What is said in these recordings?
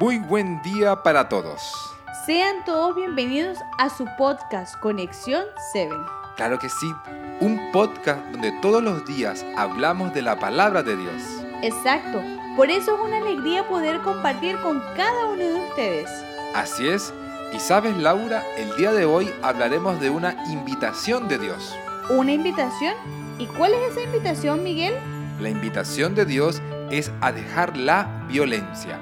Muy buen día para todos. Sean todos bienvenidos a su podcast Conexión 7. Claro que sí, un podcast donde todos los días hablamos de la palabra de Dios. Exacto, por eso es una alegría poder compartir con cada uno de ustedes. Así es, y sabes Laura, el día de hoy hablaremos de una invitación de Dios. ¿Una invitación? ¿Y cuál es esa invitación, Miguel? La invitación de Dios es a dejar la violencia.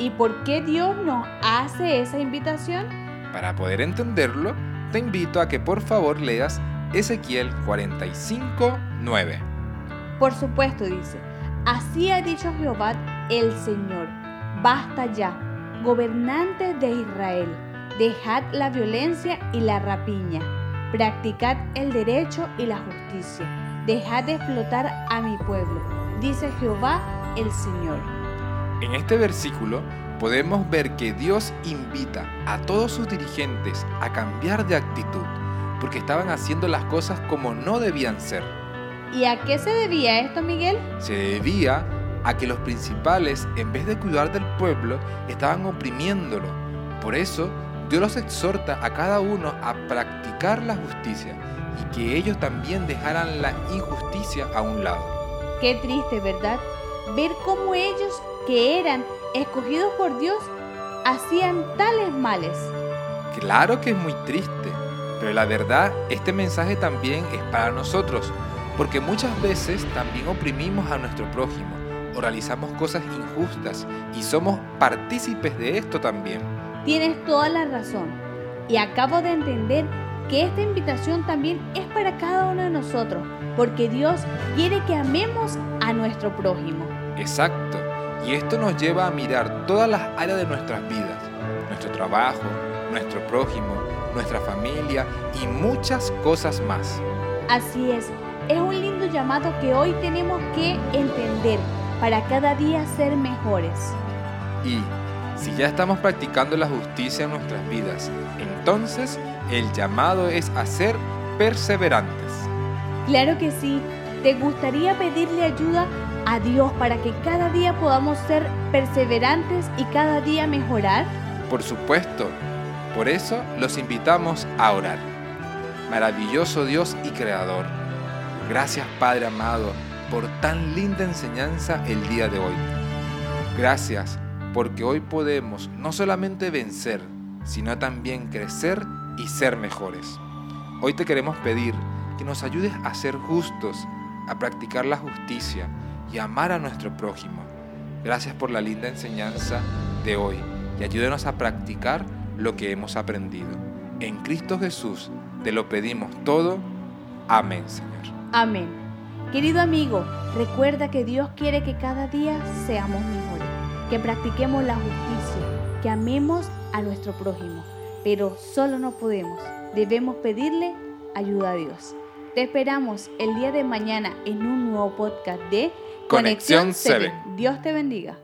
¿Y por qué Dios nos hace esa invitación? Para poder entenderlo, te invito a que por favor leas Ezequiel 45, 9. Por supuesto, dice, así ha dicho Jehová el Señor, basta ya, gobernantes de Israel, dejad la violencia y la rapiña, practicad el derecho y la justicia, dejad de explotar a mi pueblo, dice Jehová el Señor. En este versículo podemos ver que Dios invita a todos sus dirigentes a cambiar de actitud, porque estaban haciendo las cosas como no debían ser. ¿Y a qué se debía esto, Miguel? Se debía a que los principales, en vez de cuidar del pueblo, estaban oprimiéndolo. Por eso, Dios los exhorta a cada uno a practicar la justicia y que ellos también dejaran la injusticia a un lado. Qué triste, ¿verdad? Ver cómo ellos que eran escogidos por Dios hacían tales males. Claro que es muy triste, pero la verdad, este mensaje también es para nosotros, porque muchas veces también oprimimos a nuestro prójimo o realizamos cosas injustas y somos partícipes de esto también. Tienes toda la razón y acabo de entender que esta invitación también es para cada uno de nosotros, porque Dios quiere que amemos a nuestro prójimo. Exacto. Y esto nos lleva a mirar todas las áreas de nuestras vidas, nuestro trabajo, nuestro prójimo, nuestra familia y muchas cosas más. Así es, es un lindo llamado que hoy tenemos que entender para cada día ser mejores. Y si ya estamos practicando la justicia en nuestras vidas, entonces el llamado es a ser perseverantes. Claro que sí, ¿te gustaría pedirle ayuda a Dios para que cada día podamos ser perseverantes y cada día mejorar? Por supuesto. Por eso los invitamos a orar. Maravilloso Dios y Creador. Gracias Padre amado por tan linda enseñanza el día de hoy. Gracias porque hoy podemos no solamente vencer, sino también crecer y ser mejores. Hoy te queremos pedir que nos ayudes a ser justos, a practicar la justicia, y amar a nuestro prójimo. Gracias por la linda enseñanza de hoy y ayúdenos a practicar lo que hemos aprendido. En Cristo Jesús te lo pedimos todo. Amén, Señor. Amén. Querido amigo, recuerda que Dios quiere que cada día seamos mejores, que practiquemos la justicia, que amemos a nuestro prójimo, pero solo no podemos. Debemos pedirle ayuda a Dios. Te esperamos el día de mañana en un nuevo podcast de Conexión 7. Dios te bendiga.